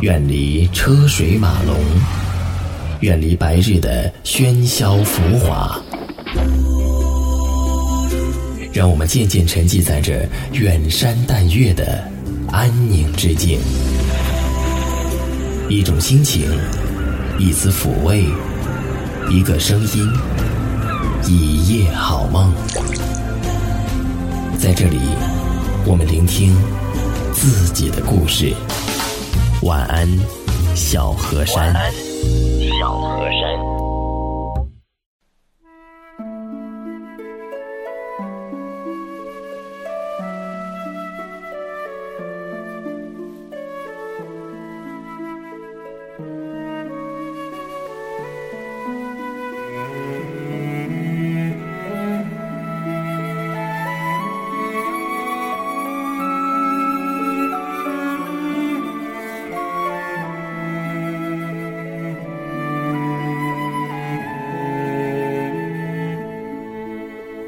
远离车水马龙，远离白日的喧嚣浮华，让我们渐渐沉寂在这远山淡月的安宁之境。一种心情，一丝抚慰，一个声音，一夜好梦。在这里，我们聆听自己的故事。晚安，小河山。小河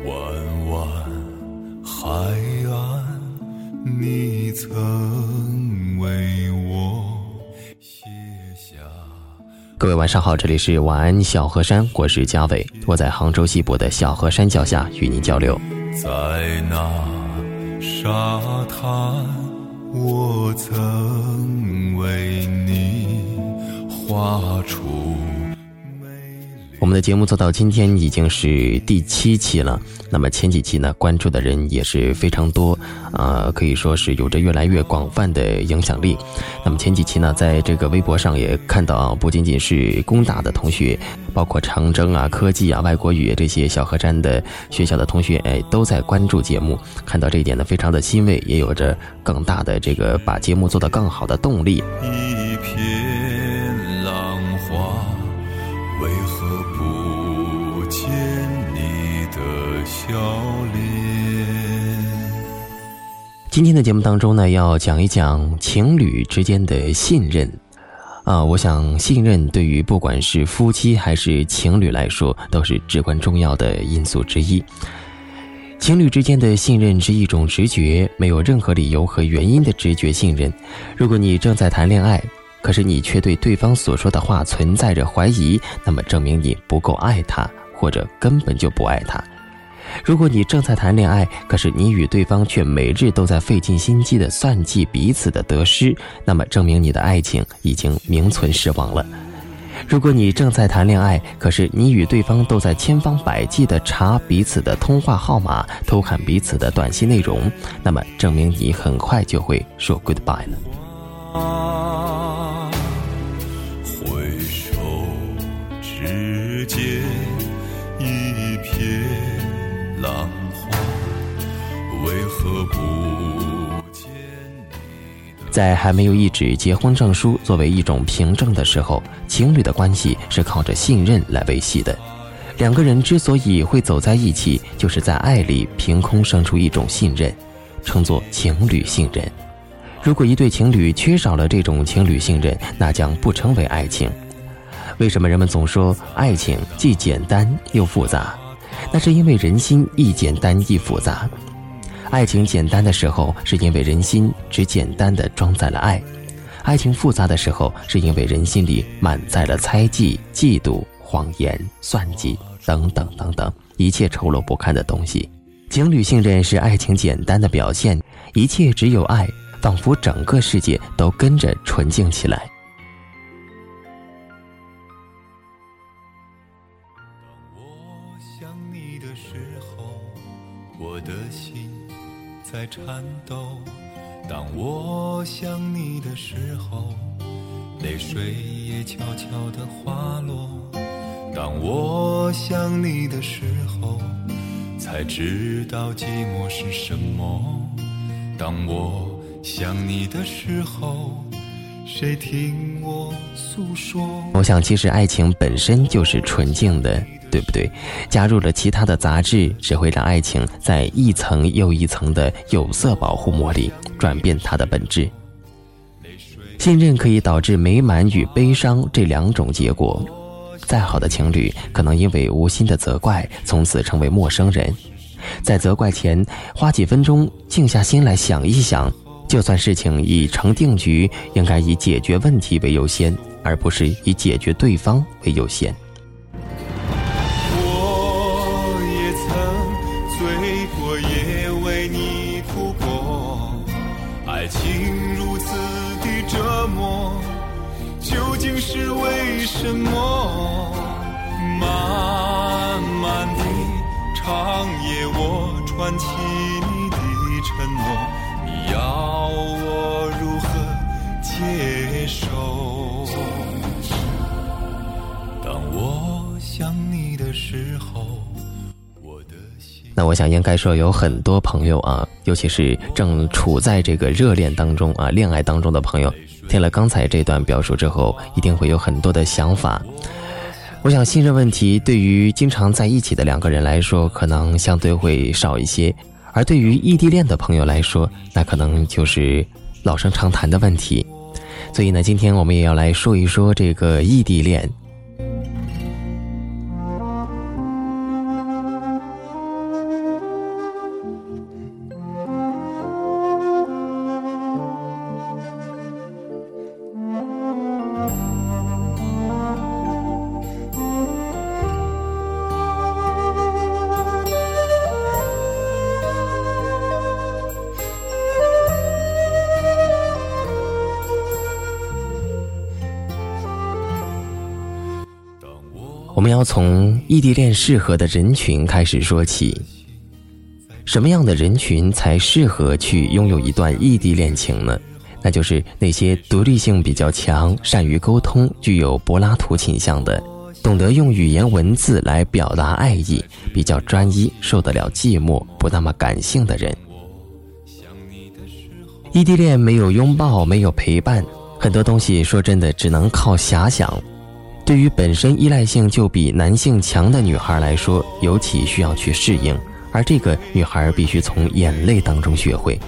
弯弯海岸，你曾为我写下。各位晚上好，这里是晚安小河山，我是嘉伟，我在杭州西部的小河山脚下与您交流。在那沙滩，我曾为你画出。我们的节目做到今天已经是第七期了，那么前几期呢，关注的人也是非常多，啊，可以说是有着越来越广泛的影响力。那么前几期呢，在这个微博上也看到，不仅仅是工大的同学，包括长征啊、科技啊、外国语这些小河山的学校的同学，哎，都在关注节目。看到这一点呢，非常的欣慰，也有着更大的这个把节目做得更好的动力。一片浪花，为何？今天的节目当中呢，要讲一讲情侣之间的信任啊。我想，信任对于不管是夫妻还是情侣来说，都是至关重要的因素之一。情侣之间的信任是一种直觉，没有任何理由和原因的直觉信任。如果你正在谈恋爱，可是你却对对方所说的话存在着怀疑，那么证明你不够爱他，或者根本就不爱他。如果你正在谈恋爱，可是你与对方却每日都在费尽心机的算计彼此的得失，那么证明你的爱情已经名存实亡了。如果你正在谈恋爱，可是你与对方都在千方百计的查彼此的通话号码，偷看彼此的短信内容，那么证明你很快就会说 goodbye 了。回首之间，一片。浪花，为何不见在还没有一纸结婚证书作为一种凭证的时候，情侣的关系是靠着信任来维系的。两个人之所以会走在一起，就是在爱里凭空生出一种信任，称作情侣信任。如果一对情侣缺少了这种情侣信任，那将不称为爱情。为什么人们总说爱情既简单又复杂？那是因为人心易简单易复杂，爱情简单的时候，是因为人心只简单的装载了爱；爱情复杂的时候，是因为人心里满载了猜忌、嫉妒、谎言、算计等等等等一切丑陋不堪的东西。情侣信任是爱情简单的表现，一切只有爱，仿佛整个世界都跟着纯净起来。颤抖。当我想你的时候，泪水也悄悄地滑落。当我想你的时候，才知道寂寞是什么。当我想你的时候，谁听我诉说？我想，其实爱情本身就是纯净的。对不对？加入了其他的杂质，只会让爱情在一层又一层的有色保护膜里转变它的本质。信任可以导致美满与悲伤这两种结果。再好的情侣，可能因为无心的责怪，从此成为陌生人。在责怪前，花几分钟静下心来想一想，就算事情已成定局，应该以解决问题为优先，而不是以解决对方为优先。爱情如此的折磨，究竟是为什么？漫漫的长夜，我穿起那我想应该说有很多朋友啊，尤其是正处在这个热恋当中啊、恋爱当中的朋友，听了刚才这段表述之后，一定会有很多的想法。我想信任问题对于经常在一起的两个人来说，可能相对会少一些；而对于异地恋的朋友来说，那可能就是老生常谈的问题。所以呢，今天我们也要来说一说这个异地恋。们要从异地恋适合的人群开始说起。什么样的人群才适合去拥有一段异地恋情呢？那就是那些独立性比较强、善于沟通、具有柏拉图倾向的，懂得用语言文字来表达爱意、比较专一、受得了寂寞、不那么感性的人。异地恋没有拥抱，没有陪伴，很多东西说真的只能靠遐想。对于本身依赖性就比男性强的女孩来说，尤其需要去适应。而这个女孩必须从眼泪当中学会，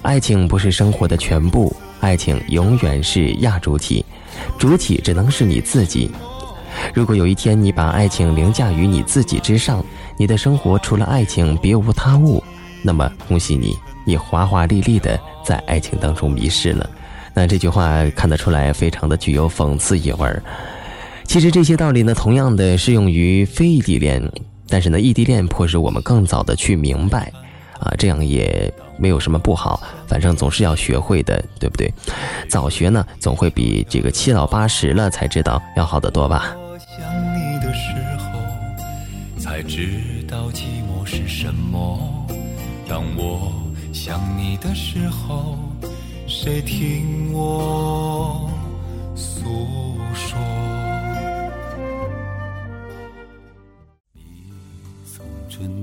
爱情不是生活的全部，爱情永远是亚主体，主体只能是你自己。如果有一天你把爱情凌驾于你自己之上，你的生活除了爱情别无他物，那么恭喜你，你华华丽丽的在爱情当中迷失了。那这句话看得出来，非常的具有讽刺意味儿。其实这些道理呢，同样的适用于非异地恋，但是呢，异地恋迫使我们更早的去明白，啊，这样也没有什么不好，反正总是要学会的，对不对？早学呢，总会比这个七老八十了才知道要好得多吧。我想你的时候，才知道寂寞是什么。当我想你的时候，谁听我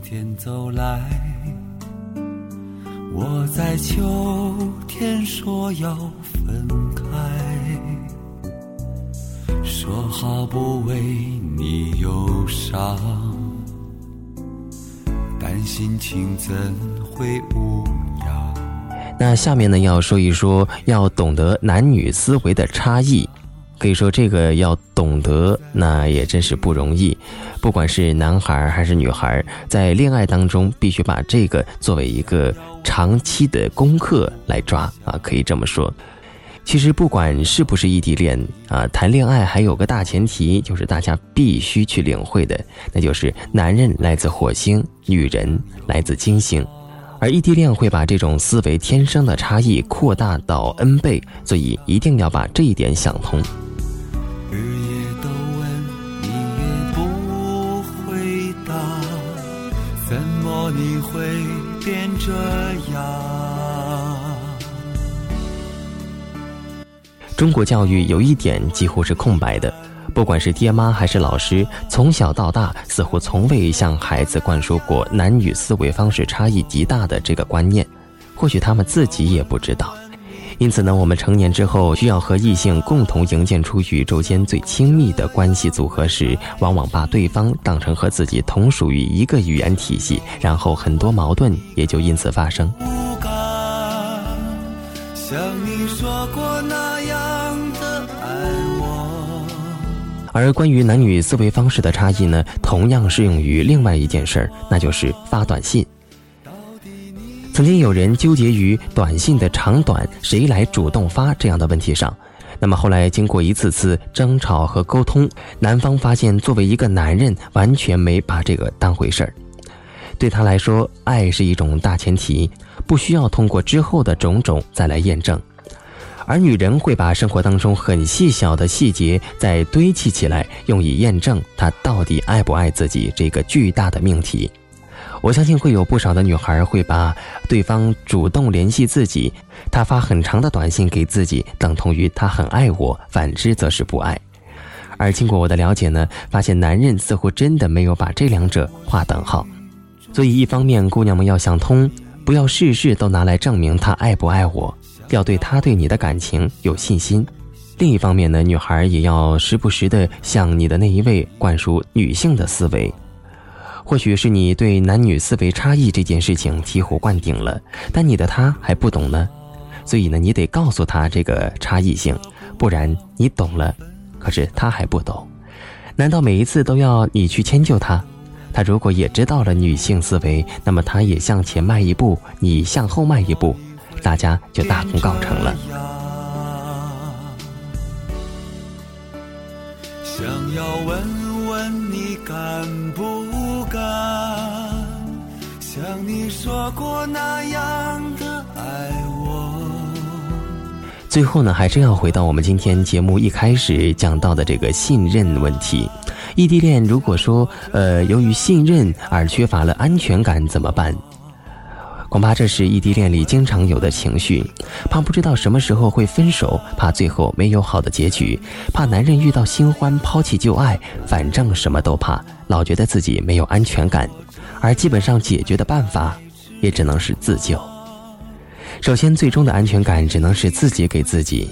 天走来，我在秋天说要分开，说好不为你忧伤，但心情怎会无恙？那下面呢，要说一说要懂得男女思维的差异。可以说，这个要懂得，那也真是不容易。不管是男孩还是女孩，在恋爱当中，必须把这个作为一个长期的功课来抓啊，可以这么说。其实，不管是不是异地恋啊，谈恋爱还有个大前提，就是大家必须去领会的，那就是男人来自火星，女人来自金星。而异地恋会把这种思维天生的差异扩大到 n 倍，所以一定要把这一点想通。日夜都问，你也不回答，怎么你会变这样？中国教育有一点几乎是空白的，不管是爹妈还是老师，从小到大似乎从未向孩子灌输过男女思维方式差异极大的这个观念，或许他们自己也不知道。因此呢，我们成年之后需要和异性共同营建出宇宙间最亲密的关系组合时，往往把对方当成和自己同属于一个语言体系，然后很多矛盾也就因此发生。不敢像你说过那样的爱我。而关于男女思维方式的差异呢，同样适用于另外一件事儿，那就是发短信。曾经有人纠结于短信的长短，谁来主动发这样的问题上。那么后来经过一次次争吵和沟通，男方发现作为一个男人，完全没把这个当回事儿。对他来说，爱是一种大前提，不需要通过之后的种种再来验证。而女人会把生活当中很细小的细节再堆砌起来，用以验证她到底爱不爱自己这个巨大的命题。我相信会有不少的女孩会把对方主动联系自己，他发很长的短信给自己，等同于他很爱我；反之则是不爱。而经过我的了解呢，发现男人似乎真的没有把这两者划等号。所以，一方面姑娘们要想通，不要事事都拿来证明他爱不爱我。要对他对你的感情有信心。另一方面呢，女孩也要时不时的向你的那一位灌输女性的思维。或许是你对男女思维差异这件事情醍醐灌顶了，但你的他还不懂呢。所以呢，你得告诉他这个差异性，不然你懂了，可是他还不懂。难道每一次都要你去迁就他？他如果也知道了女性思维，那么他也向前迈一步，你向后迈一步。大家就大功告成了。想要问问你敢不敢，像你说过那样的爱我。最后呢，还是要回到我们今天节目一开始讲到的这个信任问题。异地恋如果说，呃，由于信任而缺乏了安全感，怎么办？恐怕这是异地恋里经常有的情绪，怕不知道什么时候会分手，怕最后没有好的结局，怕男人遇到新欢抛弃旧爱，反正什么都怕，老觉得自己没有安全感，而基本上解决的办法，也只能是自救。首先，最终的安全感只能是自己给自己，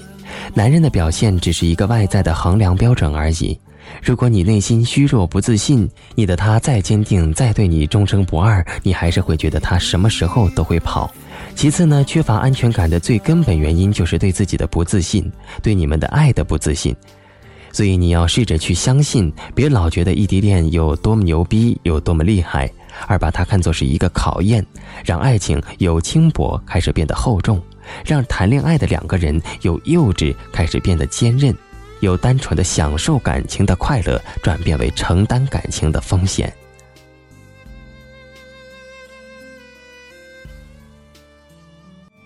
男人的表现只是一个外在的衡量标准而已。如果你内心虚弱不自信，你的他再坚定再对你忠诚不二，你还是会觉得他什么时候都会跑。其次呢，缺乏安全感的最根本原因就是对自己的不自信，对你们的爱的不自信。所以你要试着去相信，别老觉得异地恋有多么牛逼，有多么厉害，而把它看作是一个考验，让爱情由轻薄开始变得厚重，让谈恋爱的两个人由幼稚开始变得坚韧。由单纯的享受感情的快乐，转变为承担感情的风险。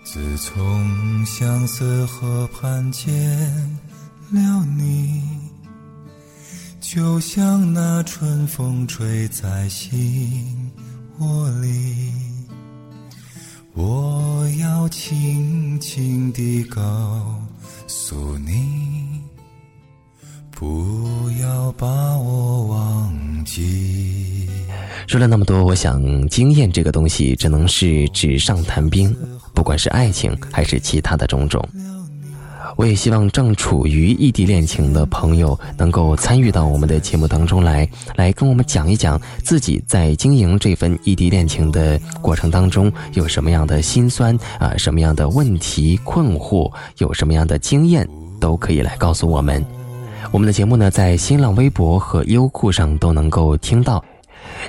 自从相思河畔见了你，就像那春风吹在心窝里，我要轻轻地告诉你。把我忘记。说了那么多，我想经验这个东西只能是纸上谈兵，不管是爱情还是其他的种种。我也希望正处于异地恋情的朋友能够参与到我们的节目当中来，来跟我们讲一讲自己在经营这份异地恋情的过程当中有什么样的辛酸啊，什么样的问题困惑，有什么样的经验，都可以来告诉我们。我们的节目呢，在新浪微博和优酷上都能够听到。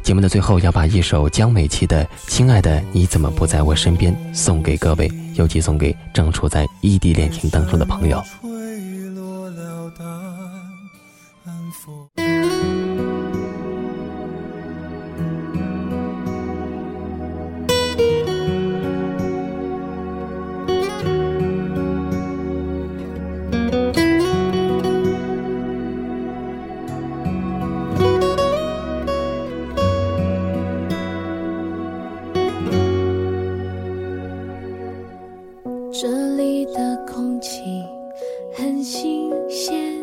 节目的最后，要把一首江美琪的《亲爱的你怎么不在我身边》送给各位，尤其送给正处在异地恋情当中的朋友。这里的空气很新鲜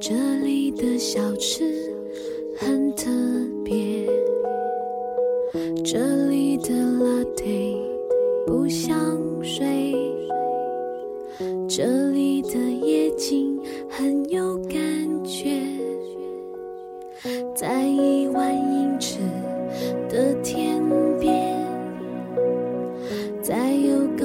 这里的小吃 you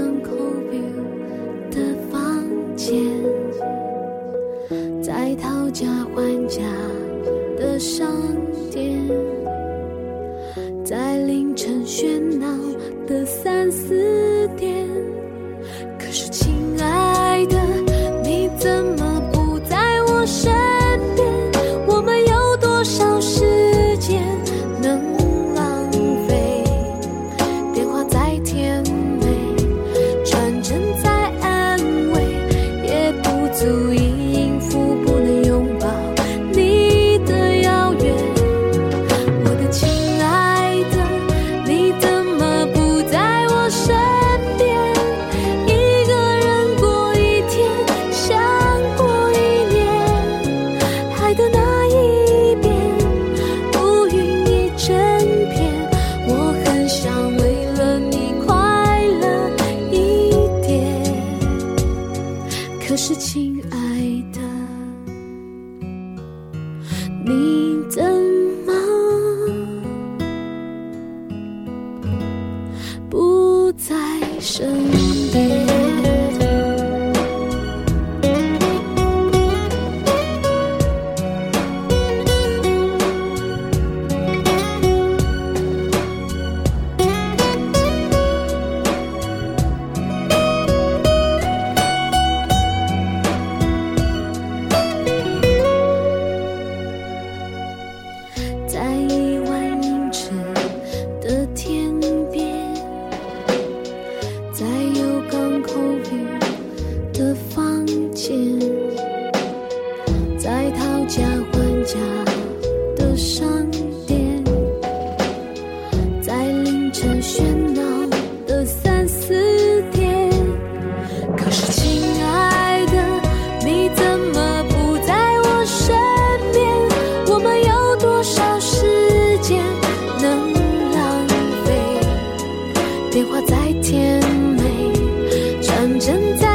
正在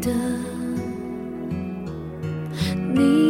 的。你